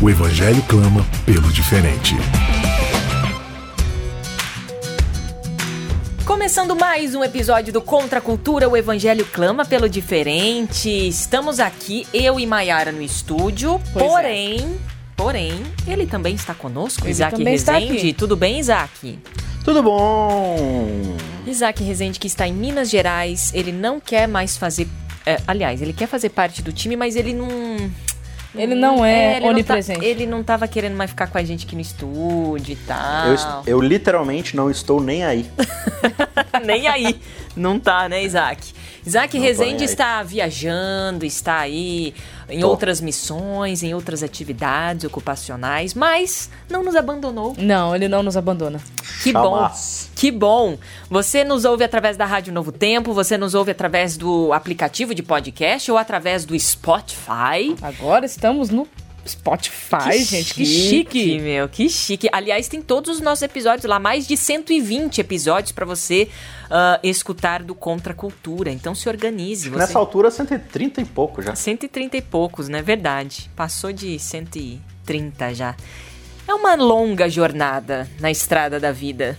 o Evangelho clama pelo diferente. Começando mais um episódio do Contra a Cultura, o Evangelho clama pelo diferente. Estamos aqui, eu e Maiara no estúdio, Pois é. porém, porém, ele também está conosco, Ele Isaac também está Rezende. aqui. Tudo bem, Isaac? Tudo bom? Isaac Rezende, que está em Minas Gerais, ele não quer mais fazer. é, aliás, ele quer fazer parte do time, mas ele não. Ele não é ele não tá- onipresente. ele não tava querendo mais ficar com a gente aqui no estúdio e tal. Eu, eu literalmente não estou nem aí. Nem aí. Não tá, né, Isaac? Isaac Não Rezende está viajando, está aí em Tô. outras missões, em outras atividades ocupacionais, mas não nos abandonou. Não, ele não nos abandona. Que bom. Que bom. Você nos ouve através da Rádio Novo Tempo, você nos ouve através do aplicativo de podcast ou através do Spotify. Agora estamos no Spotify, gente. Que chique. meu, que chique. Aliás, tem todos os nossos episódios lá, mais de 120 episódios pra você ah, escutar do Contra a Cultura. Então se organize. Você... Nessa altura, 130 e pouco já. 130 e poucos, né? Verdade. Passou de 130 já. É uma longa jornada na estrada da vida,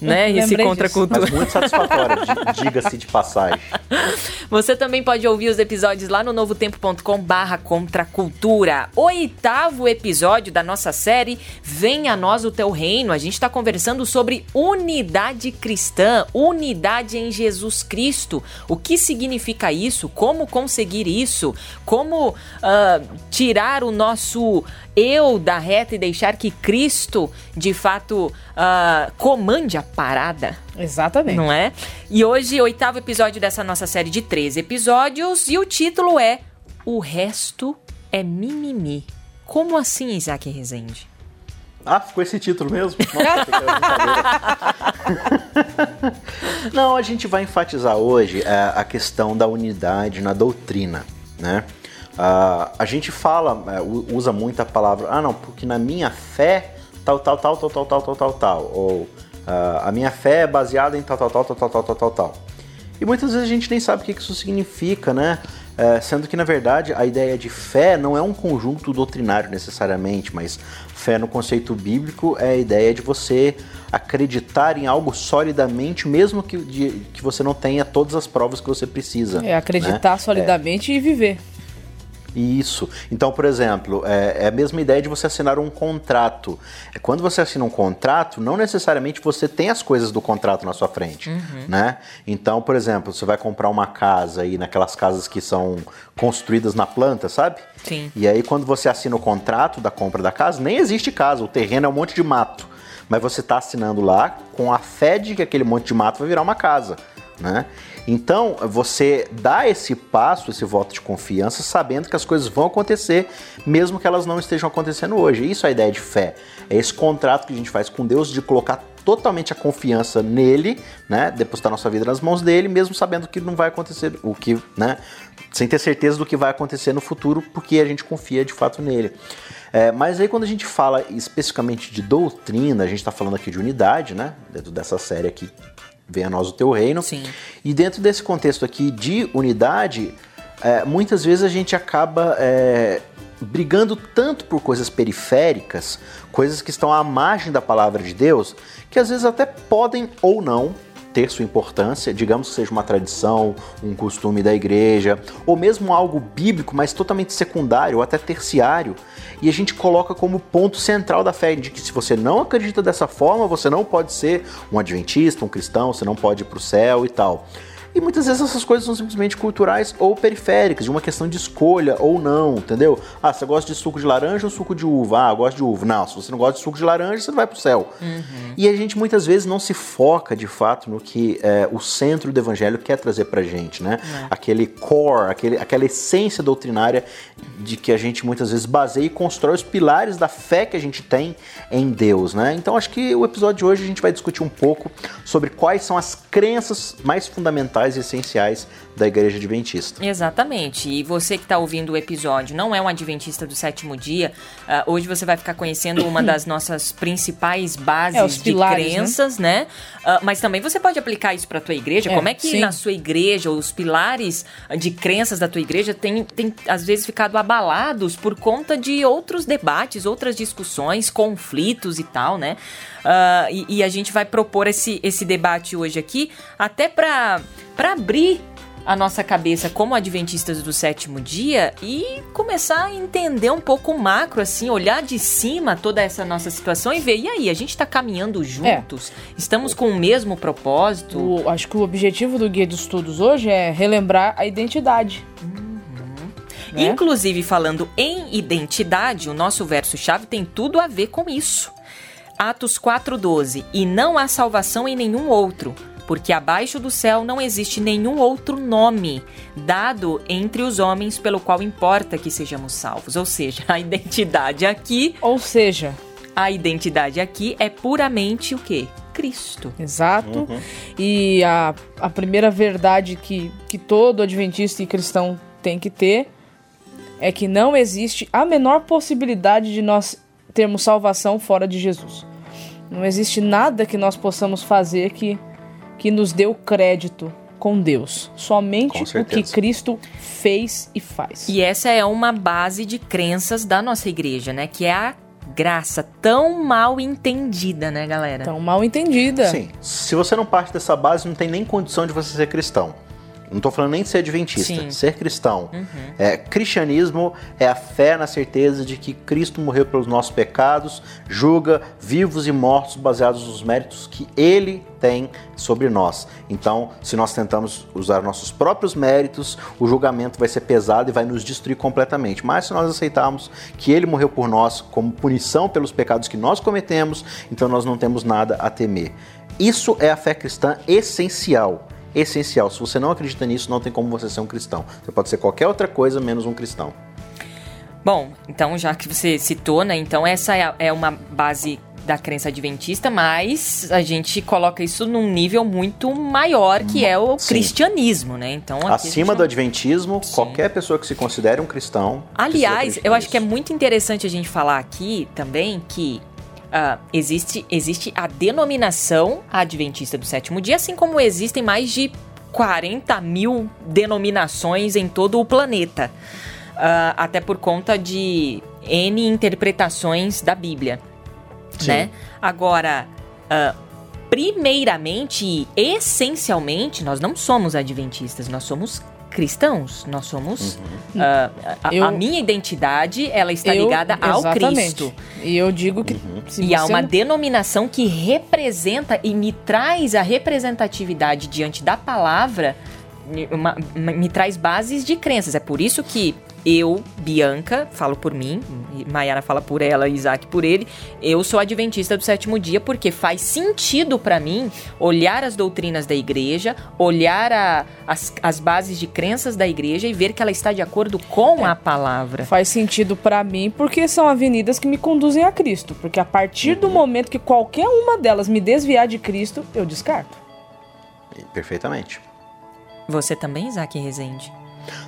né? Eu Esse lembrei disso. Cultura. Mas muito satisfatória, di- diga-se de passagem. Você também pode ouvir os episódios lá no novotempo.com barra contra a cultura. Oitavo episódio da nossa série Venha a Nós o Teu Reino. A gente está conversando sobre unidade cristã, unidade em Jesus Cristo. O que significa isso? Como conseguir isso? Como ah, tirar o nosso eu da reta e deixar que Cristo, de fato, ah, comande a parada? Exatamente. Não é? E hoje, oitavo episódio dessa nossa série de 13 episódios, e o título é O Resto é Mimimi. Como assim, Isaac Rezende? Ah, ficou esse título mesmo? Nossa. Não, a gente vai enfatizar hoje é, a questão da unidade na doutrina, né? Ah, a gente fala, é, usa muito a palavra, ah não, porque na minha fé, tal, tal, tal, tal, tal, tal, tal, tal, tal. Ou ah, a minha fé é baseada em tal, tal, tal, tal, tal, tal, tal, tal, tal. E muitas vezes a gente nem sabe o que isso significa, né? É, sendo que, na verdade, a ideia de fé não é um conjunto doutrinário necessariamente, mas fé no conceito bíblico é a ideia de você acreditar em algo solidamente, mesmo que, de- que você não tenha todas as provas que você precisa. É acreditar né? solidamente e viver. Isso. Então, por exemplo, é, é a mesma ideia de você assinar um contrato. É, Quando você assina um contrato, não necessariamente você tem as coisas do contrato na sua frente, né? Então, por exemplo, você vai comprar uma casa aí naquelas casas que são construídas na planta, sabe? Sim. E aí, quando você assina o contrato da compra da casa, nem existe casa, o terreno é um monte de mato. Mas você está assinando lá com a fé de que aquele monte de mato vai virar uma casa, né? Então, você dá esse passo, esse voto de confiança, sabendo que as coisas vão acontecer, mesmo que elas não estejam acontecendo hoje. Isso é a ideia de fé. É esse contrato que a gente faz com Deus de colocar totalmente a confiança nele, né? Depositar nossa vida nas mãos dele, mesmo sabendo que não vai acontecer o que, né? Sem ter certeza do que vai acontecer no futuro, porque a gente confia de fato nele. É, mas aí quando a gente fala especificamente de doutrina, a gente está falando aqui de unidade, né? Dentro dessa série aqui, Venha a nós o teu reino. Sim. E dentro desse contexto aqui de unidade, é, muitas vezes a gente acaba é, brigando tanto por coisas periféricas, coisas que estão à margem da palavra de Deus, que às vezes até podem ou não ter sua importância, digamos que seja uma tradição, um costume da igreja, ou mesmo algo bíblico, mas totalmente secundário ou até terciário, e a gente coloca como ponto central da fé, de que se você não acredita dessa forma, você não pode ser um adventista, um cristão, você não pode ir para o céu e tal. E muitas vezes essas coisas são simplesmente culturais ou periféricas, de uma questão de escolha ou não, entendeu? Ah, você gosta de suco de laranja ou suco de uva? Ah, eu gosto de uva. Não, se você não gosta de suco de laranja, você não vai pro céu. Uhum. E a gente muitas vezes não se foca de fato no que é, o centro do evangelho quer trazer pra gente, né? É. Aquele core, aquele, aquela essência doutrinária de que a gente muitas vezes baseia e constrói os pilares da fé que a gente tem em Deus, né? Então acho que o episódio de hoje a gente vai discutir um pouco sobre quais são as crenças mais fundamentais e essenciais da Igreja Adventista. Exatamente. E você que está ouvindo o episódio não é um Adventista do sétimo dia, uh, hoje você vai ficar conhecendo uma das nossas principais bases é, de pilares, né? crenças, né? né? Uh, mas também você pode aplicar isso para a tua igreja. É, Como é que sim. na sua igreja os pilares de crenças da tua igreja têm, têm às vezes ficado abalados por conta de outros debates, outras discussões, conflitos e tal, né? Uh, e, e, a gente vai propor esse, esse debate hoje aqui, até para abrir a nossa cabeça como adventistas do sétimo dia e começar a entender um pouco macro, assim, olhar de cima toda essa nossa situação e ver, e aí, a gente está caminhando juntos? É. Estamos com o mesmo propósito? O, acho que o objetivo do Guia de Estudos hoje é relembrar a identidade. Uhum. Né? Inclusive, falando em identidade, o nosso verso-chave tem tudo a ver com isso. Atos 4,12: E não há salvação em nenhum outro porque abaixo do céu não existe nenhum outro nome dado entre os homens pelo qual importa que sejamos salvos. Ou seja, a identidade aqui. Ou seja, a identidade aqui é puramente o quê? Cristo. Exato. Uhum. E a, a primeira verdade que, que todo adventista e cristão tem que ter é que não existe a menor possibilidade de nós termos salvação fora de Jesus. Não existe nada que nós possamos fazer que que nos deu crédito com Deus. Somente com o que Cristo fez e faz. E essa é uma base de crenças da nossa igreja, né? Que é a graça tão mal entendida, né, galera? Tão mal entendida. Sim. Se você não parte dessa base, não tem nem condição de você ser cristão. Não estou falando nem de ser adventista, Sim. ser cristão. Uhum. É, cristianismo é a fé na certeza de que Cristo morreu pelos nossos pecados, julga vivos e mortos baseados nos méritos que Ele tem sobre nós. Então, se nós tentamos usar nossos próprios méritos, o julgamento vai ser pesado e vai nos destruir completamente. Mas se nós aceitarmos que Ele morreu por nós como punição pelos pecados que nós cometemos, então nós não temos nada a temer. Isso é a fé cristã essencial essencial. Se você não acredita nisso, não tem como você ser um cristão. Você pode ser qualquer outra coisa menos um cristão. Bom, então já que você citou, né? Então essa é, é uma base da crença adventista, mas a gente coloca isso num nível muito maior que é o Sim. cristianismo, né? Então acima do adventismo, Sim. qualquer pessoa que se considere um cristão. Aliás, eu acho que é muito interessante a gente falar aqui também que Uh, existe, existe a denominação adventista do sétimo dia, assim como existem mais de 40 mil denominações em todo o planeta. Uh, até por conta de N interpretações da Bíblia. Sim. Né? Agora, uh, primeiramente e essencialmente, nós não somos adventistas, nós somos cristãos. Nós somos. Uhum. Uh, a, eu, a, minha identidade, ela está eu, ligada ao Cristo. E eu digo que. Uhum. E há uma não... denominação que representa e me traz a representatividade diante da palavra. Uma, me traz bases de crenças. É por isso que eu, Bianca, falo por mim, Mayara fala por ela, Isaac por ele, eu sou adventista do sétimo dia porque faz sentido para mim olhar as doutrinas da igreja, olhar a, as, as bases de crenças da igreja e ver que ela está de acordo com é, a palavra. Faz sentido para mim porque são avenidas que me conduzem a Cristo, porque a partir do momento que qualquer uma delas me desviar de Cristo, eu descarto. Perfeitamente. Você também, Isaac Rezende?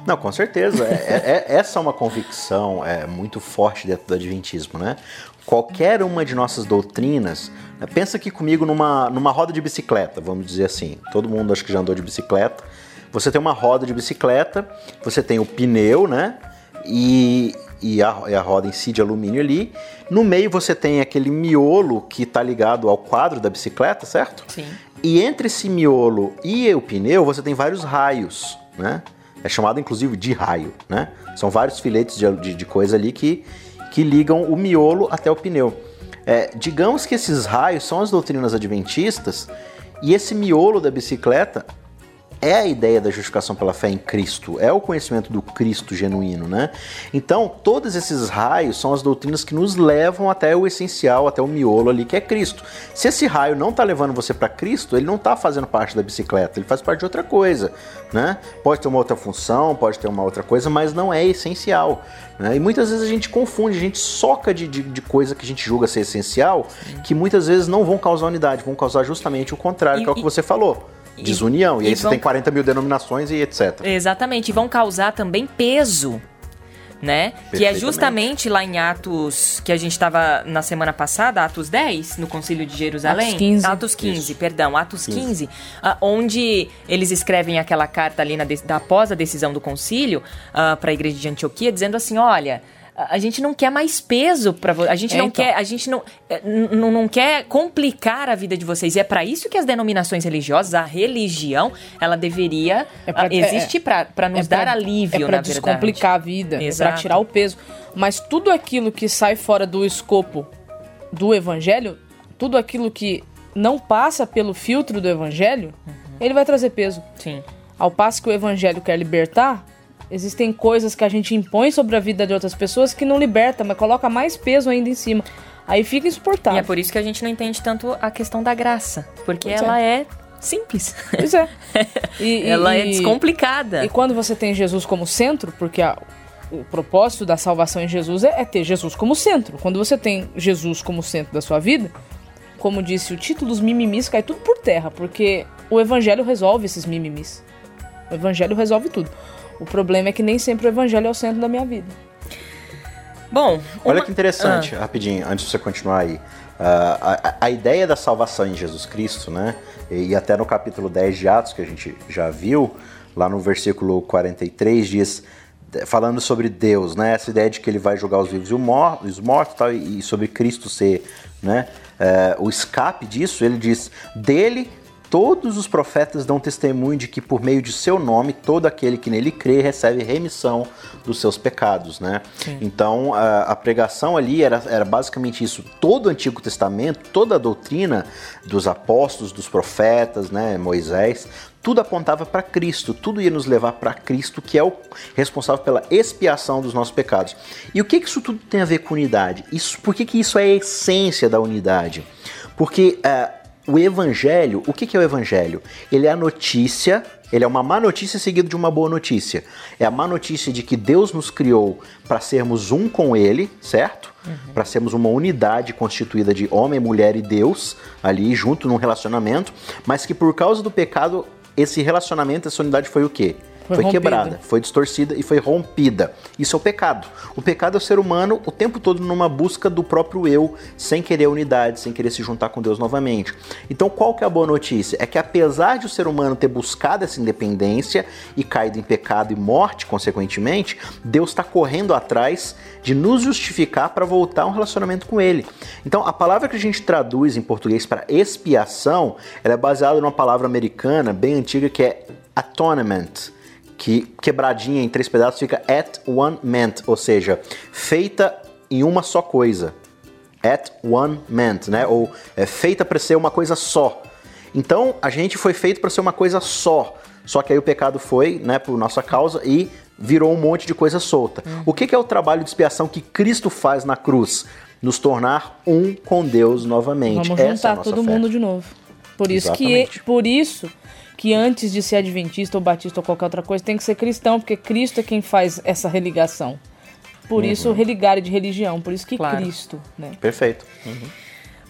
Não, com certeza. É, é, é, essa é uma convicção é, muito forte dentro do Adventismo, né? Qualquer uma de nossas doutrinas, né, pensa aqui comigo numa, numa roda de bicicleta, vamos dizer assim. Todo mundo acho que já andou de bicicleta. Você tem uma roda de bicicleta, você tem o pneu, né? E, e a, e a, roda em si de alumínio ali. No meio você tem aquele miolo que está ligado ao quadro da bicicleta, certo? Sim. E entre esse miolo e o pneu você tem vários raios, né? É chamado inclusive de raio, né? São vários filetes de, de, de coisa ali que, que ligam o miolo até o pneu. É, digamos que esses raios são as doutrinas adventistas e esse miolo da bicicleta é a ideia da justificação pela fé em Cristo, é o conhecimento do Cristo genuíno, né? Então, todos esses raios são as doutrinas que nos levam até o essencial, até o miolo ali, que é Cristo. Se esse raio não está levando você para Cristo, ele não está fazendo parte da bicicleta, ele faz parte de outra coisa, né? Pode ter uma outra função, pode ter uma outra coisa, mas não é essencial. Né? E muitas vezes a gente confunde, a gente soca de, de, de coisa que a gente julga ser essencial, que muitas vezes não vão causar unidade, vão causar justamente o contrário, E- que é o que e- você falou. Desunião, e, e aí você vão- tem 40 mil denominações e etc. Exatamente, e vão causar também peso, né? Que é justamente lá em Atos, que a gente estava na semana passada, Atos 10, no Concílio de Jerusalém. Atos 15. Atos 15, perdão, Atos 15. 15, ah, onde eles escrevem aquela carta ali na, de- da, após a decisão do concílio para a igreja de Antioquia, dizendo assim, olha... A gente não quer mais peso para. A gente É, não então. quer, a gente não, eh, n- n- não quer complicar a vida de vocês. E é para isso que as denominações religiosas, a religião, ela deveria É pra- existe para nos É pra- dar alívio, é pra na verdade. descomplicar a vida, é pra tirar o peso. Mas tudo aquilo que sai fora do escopo do evangelho, tudo aquilo que não passa pelo filtro do evangelho, Uhum. ele vai trazer peso. Sim. Ao passo que o evangelho quer libertar, existem coisas que a gente impõe sobre a vida de outras pessoas que não liberta, mas coloca mais peso ainda em cima. Aí fica E insuportável. é por isso que a gente não entende tanto a questão da graça, porque Pois ela é simples. Pois é. E- e- ela é e- descomplicada. E quando você tem Jesus como centro, porque a- o propósito da salvação em Jesus é, é ter Jesus como centro. Quando você tem Jesus como centro da sua vida, como disse o título dos mimimis, cai tudo por terra, porque o evangelho resolve esses mimimis. O evangelho resolve tudo. O problema é que nem sempre o evangelho é o centro da minha vida. Bom, Olha uma- que interessante, rapidinho, antes de você continuar aí. Ah, a, a ideia da salvação em Jesus Cristo, né? E, e até no capítulo 10 de Atos, que a gente já viu, lá no versículo 43, diz, falando sobre Deus, né? Essa ideia de que ele vai julgar os vivos e os mortos tal, e, sobre Cristo ser, né? eh, o escape disso, ele diz, dele Todos os profetas dão testemunho de que por meio de seu nome todo aquele que nele crê recebe remissão dos seus pecados, né? Então a, a pregação ali era, era basicamente isso. Todo o Antigo Testamento, toda a doutrina dos apóstolos, dos profetas, né, Moisés, tudo apontava para Cristo, tudo ia nos levar para Cristo, que é o responsável pela expiação dos nossos pecados. E o que, que isso tudo tem a ver com unidade? Isso, por que, que isso é a essência da unidade? Porque eh, o evangelho, o que, que é o evangelho? Ele é a notícia, ele é uma má notícia seguida de uma boa notícia. É a má notícia de que Deus nos criou para sermos um com Ele, certo? Para sermos uma unidade constituída de homem, mulher e Deus ali junto num relacionamento, mas que por causa do pecado esse relacionamento, essa unidade foi o quê? Foi Foi, quebrada, foi distorcida e foi rompida. Isso é o pecado. O pecado é o ser humano o tempo todo numa busca do próprio eu, sem querer unidade, sem querer se juntar com Deus novamente. Então, qual que é a boa notícia? É que apesar de o ser humano ter buscado essa independência e caído em pecado e morte, consequentemente, Deus está correndo atrás de nos justificar para voltar a um relacionamento com Ele. Então, a palavra que a gente traduz em português para expiação, ela é baseada numa palavra americana bem antiga que é atonement que quebradinha em três pedaços fica at one ment, ou seja, feita em uma só coisa. At one ment, né? Ou é feita para ser uma coisa só. Então a gente foi feito para ser uma coisa só. Só que aí o pecado foi, né, por nossa causa e virou um monte de coisa solta. O que, que é o trabalho de expiação que Cristo faz na cruz? Nos tornar um com Deus novamente. Vamos Essa é juntar nossa todo fé. mundo de novo. Por isso que Exatamente. por isso que antes de ser adventista ou batista ou qualquer outra coisa, tem que ser cristão, porque Cristo é quem faz essa religação. Por isso o religar é de religião, por isso que Claro. Cristo, né? Perfeito.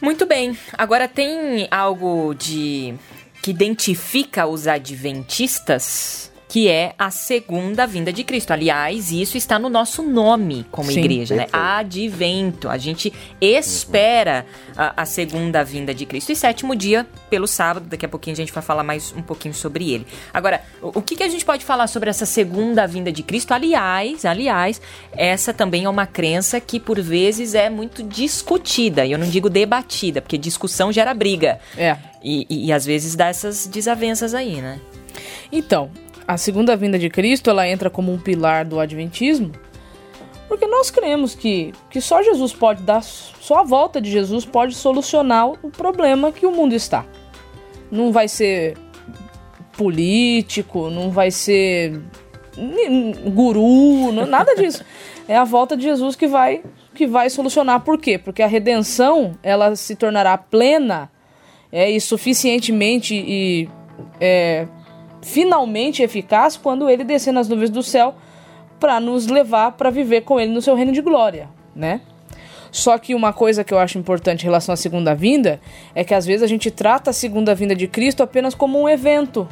Muito bem. Agora tem algo de que identifica os adventistas, que é a segunda vinda de Cristo. Aliás, isso está no nosso nome como Sim. igreja, né? Perfeito. Advento. A gente espera a, a segunda vinda de Cristo. E sétimo dia, pelo sábado. Daqui a pouquinho a gente vai falar mais um pouquinho sobre ele. Agora, o, o que, que a gente pode falar sobre essa segunda vinda de Cristo? Aliás, aliás, essa também é uma crença que por vezes é muito discutida. E eu não digo debatida, porque discussão gera briga. É. E, e, e às vezes dá essas desavenças aí, né? Então, a segunda vinda de Cristo, ela entra como um pilar do adventismo, porque nós cremos que, que só Jesus pode dar, só a volta de Jesus pode solucionar o problema que o mundo está. Não vai ser político, não vai ser guru, não, nada disso. É a volta de Jesus que vai que vai solucionar. Por quê? Porque a redenção ela se tornará plena é, e suficientemente e é, finalmente eficaz quando ele descer nas nuvens do céu para nos levar para viver com ele no seu reino de glória, né? Só que uma coisa que eu acho importante em relação à segunda vinda é que às vezes a gente trata a segunda vinda de Cristo apenas como um evento,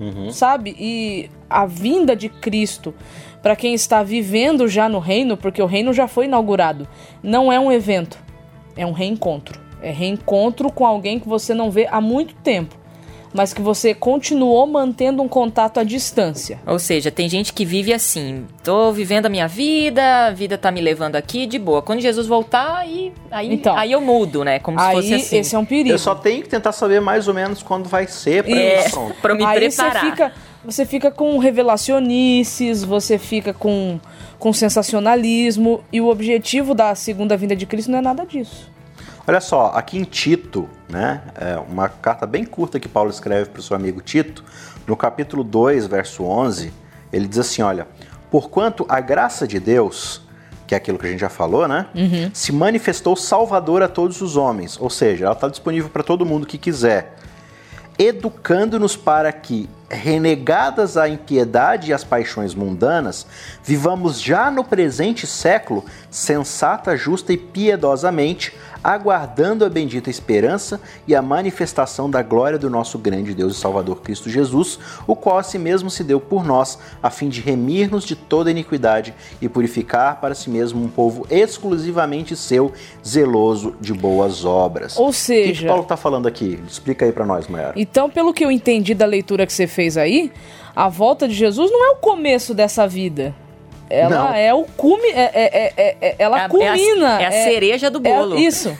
uhum. sabe? E a vinda de Cristo para quem está vivendo já no reino, porque o reino já foi inaugurado, não é um evento, é um reencontro. É reencontro com alguém que você não vê há muito tempo mas que você continuou mantendo um contato à distância. Ou seja, tem gente que vive assim, tô vivendo a minha vida, a vida tá me levando aqui de boa. Quando Jesus voltar, aí, aí, então, aí eu mudo, né? Como aí, se fosse assim. esse é um perigo. Eu só tenho que tentar saber mais ou menos quando vai ser pra, é, pra me aí preparar. Você fica, você fica com revelacionices, você fica com, com sensacionalismo, e o objetivo da segunda vinda de Cristo não é nada disso. Olha só, aqui em Tito, né, é uma carta bem curta que Paulo escreve para o seu amigo Tito, no capítulo 2, verso 11, ele diz assim: Olha, porquanto a graça de Deus, que é aquilo que a gente já falou, né, uhum. se manifestou salvadora a todos os homens, ou seja, ela está disponível para todo mundo que quiser, educando-nos para que, renegadas a impiedade e as paixões mundanas, vivamos já no presente século sensata, justa e piedosamente aguardando a bendita esperança e a manifestação da glória do nosso grande Deus e Salvador Cristo Jesus, o qual a si mesmo se deu por nós, a fim de remir-nos de toda iniquidade e purificar para si mesmo um povo exclusivamente seu, zeloso de boas obras. Ou seja, o que, que Paulo está falando aqui? Explica aí para nós, Mayara. Então, pelo que eu entendi da leitura que você fez aí, a volta de Jesus não é o começo dessa vida. Ela não. é o cume. É, é, é, é ela é, culmina. É a, é a cereja do bolo. isso.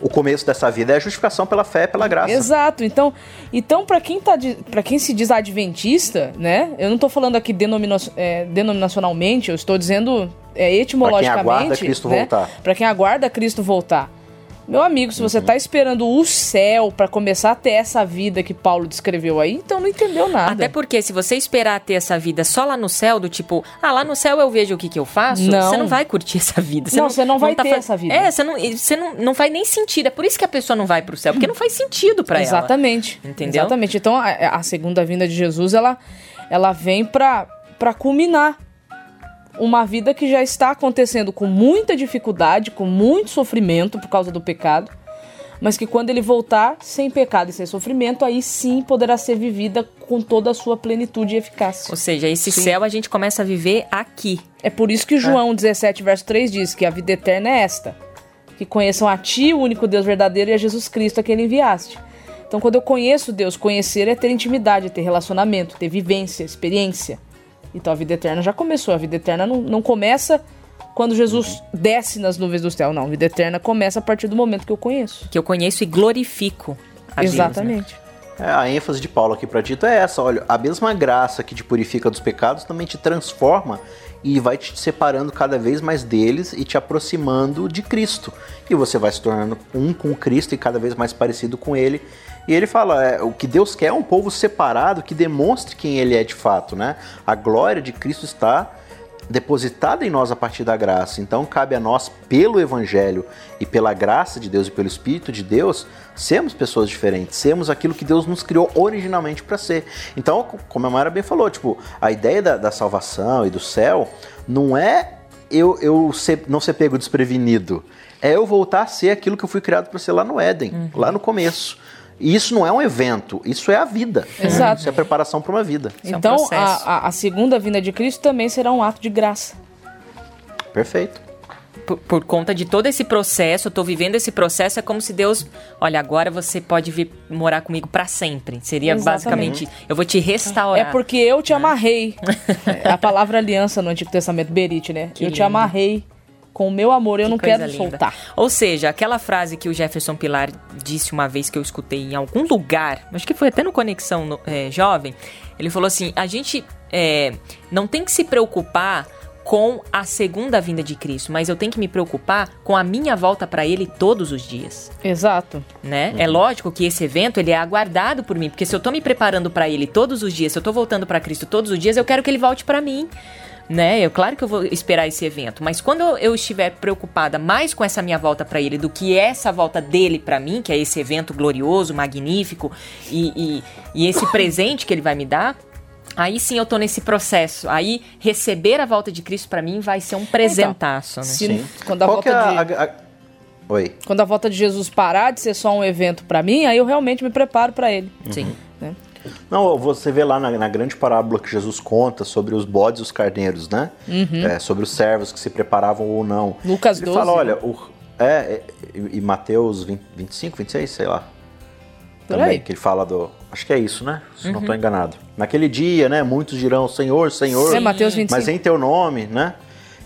o começo dessa vida é a justificação pela fé, pela graça. Exato. Então, então para quem tá para quem se diz adventista, né? Eu não estou falando aqui denomina, denominacionalmente, eu estou dizendo etimologicamente. Para quem aguarda Cristo né? voltar. Para quem aguarda Cristo voltar. Meu amigo, se você está esperando o céu para começar a ter essa vida que Paulo descreveu aí, então não entendeu nada. Até porque se você esperar ter essa vida só lá no céu, do tipo, ah, lá no céu eu vejo o que, que eu faço, não. você não vai curtir essa vida. Você não, não, você não vai não tá ter essa vida. É, você não, você não, não faz nem sentido. É por isso que a pessoa não vai pro céu, porque não faz sentido para ela. Exatamente. Entendeu? Exatamente. Então a, a segunda vinda de Jesus, ela, ela vem para culminar uma vida que já está acontecendo com muita dificuldade, com muito sofrimento por causa do pecado, mas que quando ele voltar sem pecado e sem sofrimento, aí sim poderá ser vivida com toda a sua plenitude e eficácia. Ou seja, esse sim. céu a gente começa a viver aqui. É por isso que João é. 17, verso 3 diz que a vida eterna é esta: que conheçam a Ti, o único Deus verdadeiro, e a Jesus Cristo a quem ele enviaste. Então, quando eu conheço Deus, conhecer é ter intimidade, é ter relacionamento, ter vivência, experiência. Então a vida eterna já começou. A vida eterna não, não começa quando Jesus desce nas nuvens do céu. Não, a vida eterna começa a partir do momento que eu conheço. Que eu conheço e glorifico a Exatamente. Deus, né? é, a ênfase de Paulo aqui para Tito é essa: olha, a mesma graça que te purifica dos pecados também te transforma e vai te separando cada vez mais deles e te aproximando de Cristo. E você vai se tornando um com Cristo e cada vez mais parecido com Ele. E ele fala, é, o que Deus quer é um povo separado que demonstre quem Ele é de fato, né? A glória de Cristo está depositada em nós a partir da graça. Então cabe a nós, pelo Evangelho e pela graça de Deus e pelo Espírito de Deus, sermos pessoas diferentes, sermos aquilo que Deus nos criou originalmente para ser. Então, como a Mara bem falou, tipo, a ideia da, da salvação e do céu não é eu, eu ser, não ser pego desprevenido, é eu voltar a ser aquilo que eu fui criado para ser lá no Éden, uhum. lá no começo. E isso não é um evento, isso é a vida. Exato. Isso é a preparação para uma vida. Então, é um a, a, segunda vinda de Cristo também será um ato de graça. Perfeito. Por, por, conta de todo esse processo, eu tô vivendo esse processo, é como se Deus, olha, agora você pode vir morar comigo para sempre. Seria Exatamente. basicamente, eu vou te restaurar. É porque eu te amarrei. é a palavra aliança no Antigo Testamento, Berit, né? Que eu lindo. te amarrei com o meu amor eu que não quero linda. soltar. Ou seja, aquela frase que o Jefferson Pilar disse uma vez que eu escutei em algum lugar, acho que foi até no Conexão é, Jovem, ele falou assim: a gente é, não tem que se preocupar com a segunda vinda de Cristo, mas eu tenho que me preocupar com a minha volta para ele todos os dias, Exato. né? É lógico que esse evento ele é aguardado por mim, porque se eu tô me preparando para ele todos os dias, se eu tô voltando para Cristo todos os dias, eu quero que ele volte para mim. Né? Eu claro que eu vou esperar esse evento, mas quando eu- eu estiver preocupada mais com essa minha volta para ele do que essa volta dele para mim, que é esse evento glorioso, magnífico e, e, e esse presente que ele vai me dar, Aí sim eu tô nesse processo. Aí receber a volta de Cristo pra mim vai ser um presentaço, né? Se- Sim. quando a Qual volta é a- de- a- a- Oi. Quando a volta de Jesus parar de ser só um evento pra mim, aí eu realmente me preparo pra ele. Sim. Não, você vê lá na, na grande parábola que Jesus conta sobre os bodes e os carneiros, né? É, sobre os servos que se preparavam ou não. Uhum. Lucas Ele 12, fala, né? olha, o, é, é, e e Mateus 20, 25, 26, sei lá. Por Também, aí. que ele fala do... Acho que é isso, né? Se não estou enganado. Naquele dia, né, muitos dirão, Senhor, Senhor, É Mateus 25. mas em teu nome, né?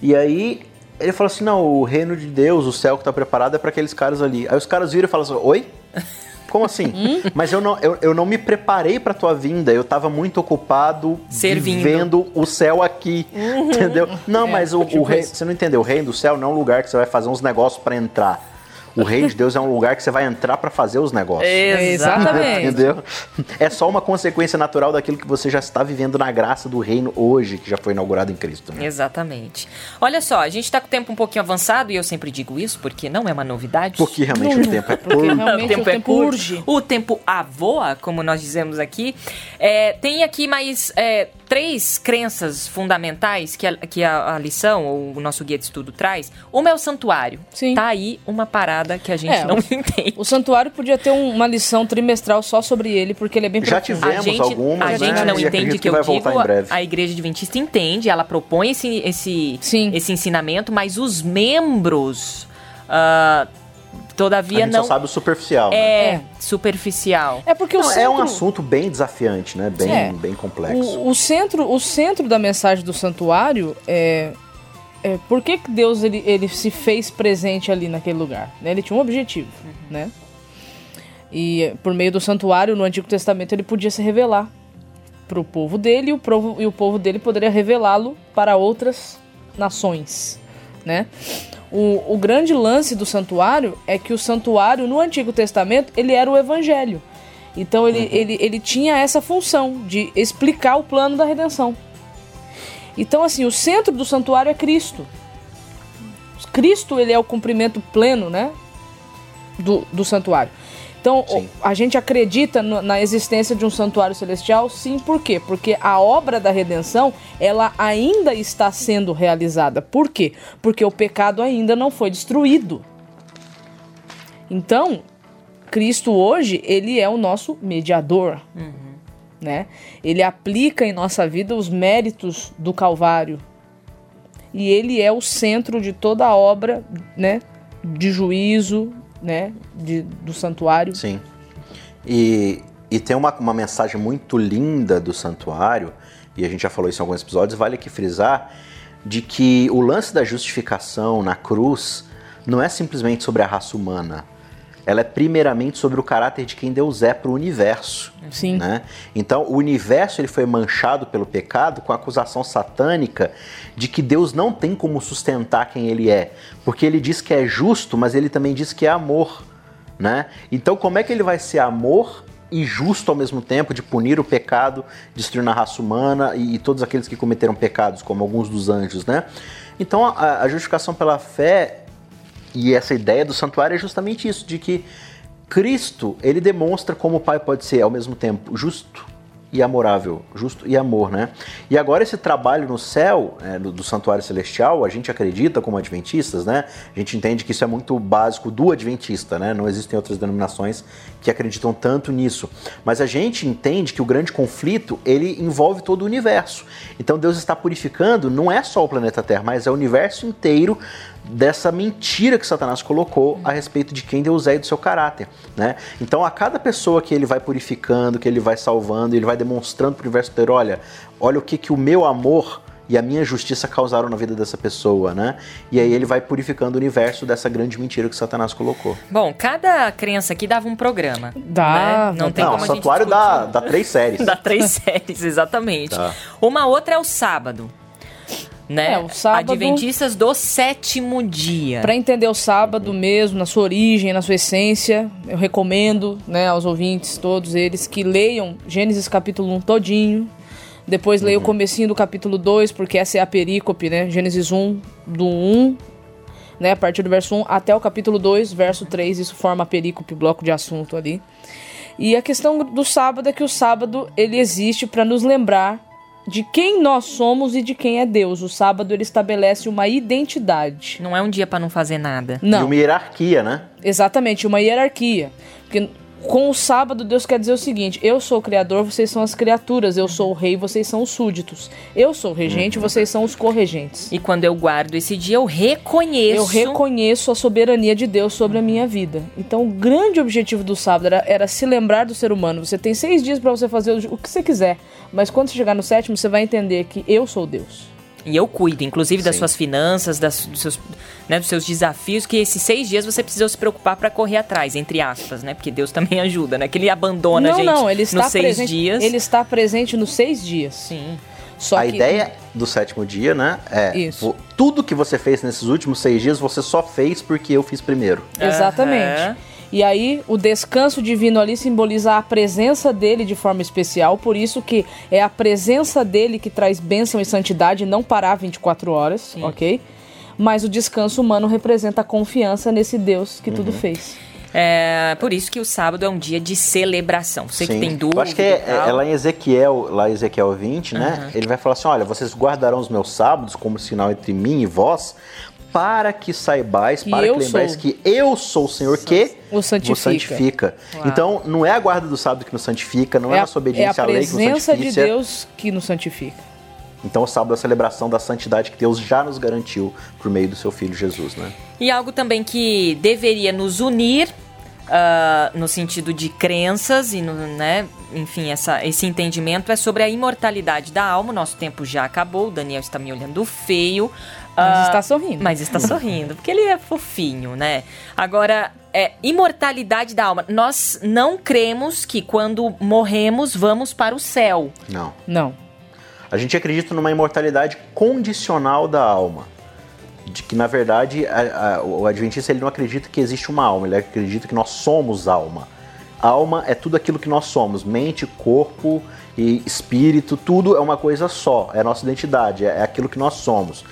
E aí ele fala assim, não, o reino de Deus, o céu que está preparado é para aqueles caras ali. Aí os caras viram e falam assim, oi? Como assim? Hum? Mas eu não, eu, eu não me preparei para tua vinda, eu tava muito ocupado Servindo. vivendo o céu aqui, entendeu? Não, É, mas o, o você não entendeu, o reino do céu não é um lugar que você vai fazer uns negócios para entrar. O reino de Deus é um lugar que você vai entrar para fazer os negócios. Exatamente. Entendeu? É só uma consequência natural daquilo que você já está vivendo na graça do reino hoje, que já foi inaugurado em Cristo. né? Exatamente. Olha só, a gente tá com o tempo um pouquinho avançado e eu sempre digo isso porque não é uma novidade. Porque realmente o tempo é Porque curto. realmente o tempo, curto. urge. O tempo avoa, como nós dizemos aqui. É, tem aqui mais é, três crenças fundamentais que, a, que a, a lição, ou o nosso guia de estudo traz. Uma é o santuário. Sim. Tá aí uma parada que a gente É, não o- entende. O santuário podia ter um- uma lição trimestral só sobre ele, porque ele é bem Já profundo. tivemos a gente, algumas, a né? gente não E entende que, que eu digo, a igreja adventista entende, ela propõe esse, esse, Sim. esse ensinamento, mas os membros, ah, A todavia, gente não só sabe o superficial. né? é, É. superficial. É porque o Não, centro... É um assunto bem desafiante, né? Bem, É. bem complexo. O, o centro, o centro da mensagem do santuário é, é por que, que Deus ele, ele se fez presente ali naquele lugar? né? Ele tinha um objetivo, né? E por meio do santuário no Antigo Testamento ele podia se revelar para o povo dele e o povo, e o povo dele poderia revelá-lo para outras nações, né? O, o grande lance do santuário é que o santuário no Antigo Testamento ele era o Evangelho. Então ele, ele, ele tinha essa função de explicar o plano da redenção. Então assim, o centro do santuário é Cristo. Cristo ele é o cumprimento pleno, né, do, do santuário. Então, Sim. a gente acredita no- na existência de um santuário celestial? Sim, por quê? Porque a obra da redenção, ela ainda está sendo realizada. Por quê? Porque o pecado ainda não foi destruído. Então, Cristo hoje, ele é o nosso mediador. Né? Ele aplica em nossa vida os méritos do Calvário. E ele é o centro de toda a obra, né, de juízo, né, de, do santuário. Sim. E, e tem uma, uma mensagem muito linda do santuário, e a gente já falou isso em alguns episódios, vale aqui frisar, de que o lance da justificação na cruz não é simplesmente sobre a raça humana. Ela é primeiramente sobre o caráter de quem Deus é para o universo. Sim. né? Então, o universo ele foi manchado pelo pecado com a acusação satânica de que Deus não tem como sustentar quem ele é, porque ele diz que é justo, mas ele também diz que é amor, né? Então, como é que ele vai ser amor e justo ao mesmo tempo de punir o pecado, destruindo a raça humana e, e todos aqueles que cometeram pecados, como alguns dos anjos, né? Então, a, a justificação pela fé e essa ideia do santuário é justamente isso, de que Cristo, ele demonstra como o Pai pode ser ao mesmo tempo justo e amorável, justo e amor, né? E agora esse trabalho no céu, né, do, santuário celestial, a gente acredita como adventistas, né? A gente entende que isso é muito básico do adventista, né? Não existem outras denominações que acreditam tanto nisso. Mas a gente entende que o grande conflito, ele envolve todo o universo. Então Deus está purificando, não é só o planeta Terra, mas é o universo inteiro dessa mentira que Satanás colocou a respeito de quem Deus é e do seu caráter, né? Então a cada pessoa que ele vai purificando, que ele vai salvando, ele vai demonstrando para o universo inteiro, olha, olha o que que o meu amor e a minha justiça causaram na vida dessa pessoa, né? E aí ele vai purificando o universo dessa grande mentira que Satanás colocou. Bom, cada crença aqui dava um programa. Dá, né? Não tem Não, como o a gente santuário dá, dá três séries. Dá três séries, exatamente. Tá. Uma outra é o sábado. Né? É, o sábado- Adventistas do sétimo dia. Para entender o sábado mesmo, na sua origem, na sua essência, eu recomendo né, aos ouvintes, todos eles, que leiam Gênesis capítulo 1 todinho. Depois leiam o comecinho do capítulo 2, porque essa é a perícope, né? Gênesis 1, do 1, né? A partir do verso 1 até o capítulo 2, verso 3, isso forma a perícope, bloco de assunto ali. E a questão do sábado é que o sábado ele existe para nos lembrar de quem nós somos e de quem é Deus. O sábado ele estabelece uma identidade. Não é um dia pra não fazer nada. E Não, uma hierarquia, né? exatamente, uma hierarquia. Porque com o sábado Deus quer dizer o seguinte: eu sou o criador, vocês são as criaturas, eu sou o rei, vocês são os súditos. Eu sou o regente, vocês são os corregentes. E quando eu guardo esse dia, eu reconheço. Eu reconheço a soberania de Deus sobre a minha vida. Então, o grande objetivo do sábado era, era se lembrar do ser humano. Você tem seis dias para você fazer o o que você quiser, mas quando você chegar no sétimo, você vai entender que eu sou Deus. E eu cuido, inclusive, das Sim. suas finanças, das, dos, seus, né, dos seus desafios, que esses seis dias você precisa se preocupar pra correr atrás, entre aspas, né? Porque Deus também ajuda, né? Que ele abandona a não, gente não, ele está nos seis presente. dias. Ele está presente nos seis dias. Sim. Só a que ideia do sétimo dia, né? É Isso. tudo que você fez nesses últimos seis dias, você só fez porque eu fiz primeiro. Exatamente. Aham. E aí, o descanso divino ali simboliza a presença dele de forma especial, por isso que é a presença dele que traz bênção e santidade, não parar 24 horas, ok? Mas o descanso humano representa a confiança nesse Deus que Uhum. tudo fez. É por isso que o sábado é um dia de celebração. Você que Sim. tem dúvida. Eu acho que é, é lá em Ezequiel, lá em Ezequiel 20, né? Ele vai falar assim: olha, vocês guardarão os meus sábados como sinal entre mim e vós, para que saibais, Que para que lembrais sou. que eu sou o Senhor que O santifica. santifica. Então, não é a guarda do sábado que nos santifica, não é, a nossa é obediência a à lei que nos presença de santifica. Deus que nos santifica. Então, o sábado é a celebração da santidade que Deus já nos garantiu por meio do seu Filho Jesus, né? E algo também que deveria nos unir ah, no sentido de crenças e, no, né, enfim, essa, esse entendimento é sobre a imortalidade da alma. O nosso tempo já acabou, o Daniel está me olhando feio. Mas Ah, está sorrindo. Mas está sorrindo, porque ele é fofinho, né? Agora, é, imortalidade da alma. Nós não cremos que quando morremos vamos para o céu. Não. Não. A gente acredita numa imortalidade condicional da alma. De que, na verdade, a- a- o Adventista ele não acredita que existe uma alma, ele acredita que nós somos alma. Alma é tudo aquilo que nós somos, mente, corpo e espírito, tudo é uma coisa só, é a nossa identidade, é aquilo que nós somos.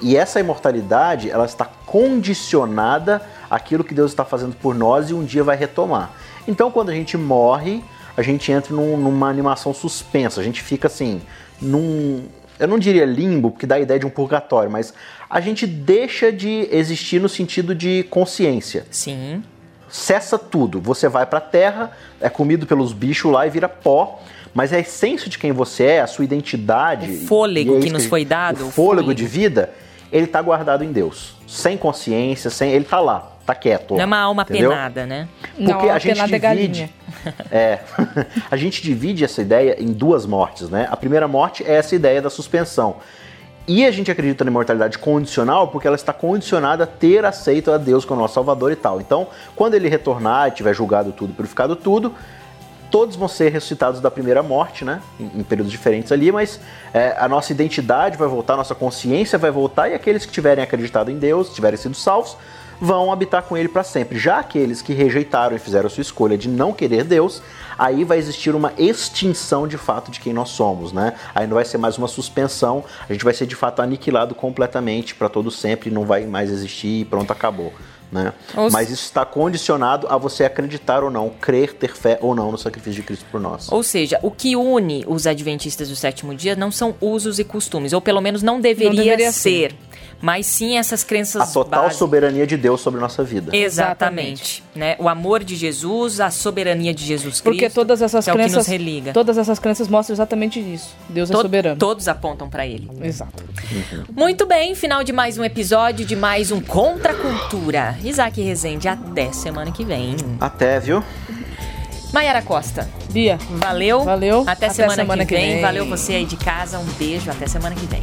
E essa imortalidade, ela está condicionada àquilo que Deus está fazendo por nós e um dia vai retomar. Então, quando a gente morre, a gente entra num- numa animação suspensa, a gente fica assim, num. Eu não diria limbo, porque dá a ideia de um purgatório, mas a gente deixa de existir no sentido de consciência Sim. cessa tudo. Você vai pra terra, é comido pelos bichos lá e vira pó. Mas a essência de quem você é, a sua identidade. O fôlego é que isso nos a foi dado, O o fôlego fôlego. de vida, ele tá guardado em Deus. Sem consciência, sem. Ele tá lá, tá quieto. Não é uma alma entendeu? penada, né? Não, Porque a a gente é divide. É. a gente divide essa ideia em duas mortes, né? A primeira morte é essa ideia da suspensão. E a gente acredita na imortalidade condicional porque ela está condicionada a ter aceito a Deus como nosso Salvador e tal. Então, quando ele retornar e tiver julgado tudo, purificado tudo, todos vão ser ressuscitados da primeira morte, né? Em, em períodos diferentes ali, mas é, a nossa identidade vai voltar, a nossa consciência vai voltar e aqueles que tiverem acreditado em Deus, tiverem sido salvos, vão habitar com ele para sempre. Já aqueles que rejeitaram e fizeram a sua escolha de não querer Deus, aí vai existir uma extinção de fato de quem nós somos, né? Aí não vai ser mais uma suspensão, a gente vai ser de fato aniquilado completamente para todo sempre, não vai mais existir e pronto, acabou. Né? Ou Mas isso está condicionado a você acreditar ou não, crer, ter fé ou não no sacrifício de Cristo por nós. Ou seja, o que une os adventistas do sétimo dia não são usos e costumes, ou pelo menos não deveria, deveria ser, mas sim essas crenças A total básicas. soberania de Deus sobre nossa vida. Exatamente, né? O amor de Jesus, a soberania de Jesus Cristo. Porque todas essas que é o que nos crenças. religa. Todas essas crenças mostram exatamente isso. Deus é To- soberano. Todos apontam para ele. Exato. Muito bem, final de mais um episódio de mais um Contra a Cultura. Isaac Rezende, até semana que vem. Até, viu? Maiara Costa, Bia, valeu. Valeu. Até, Até semana, semana que, que vem. vem. Valeu você aí de casa. Um beijo. Até semana que vem.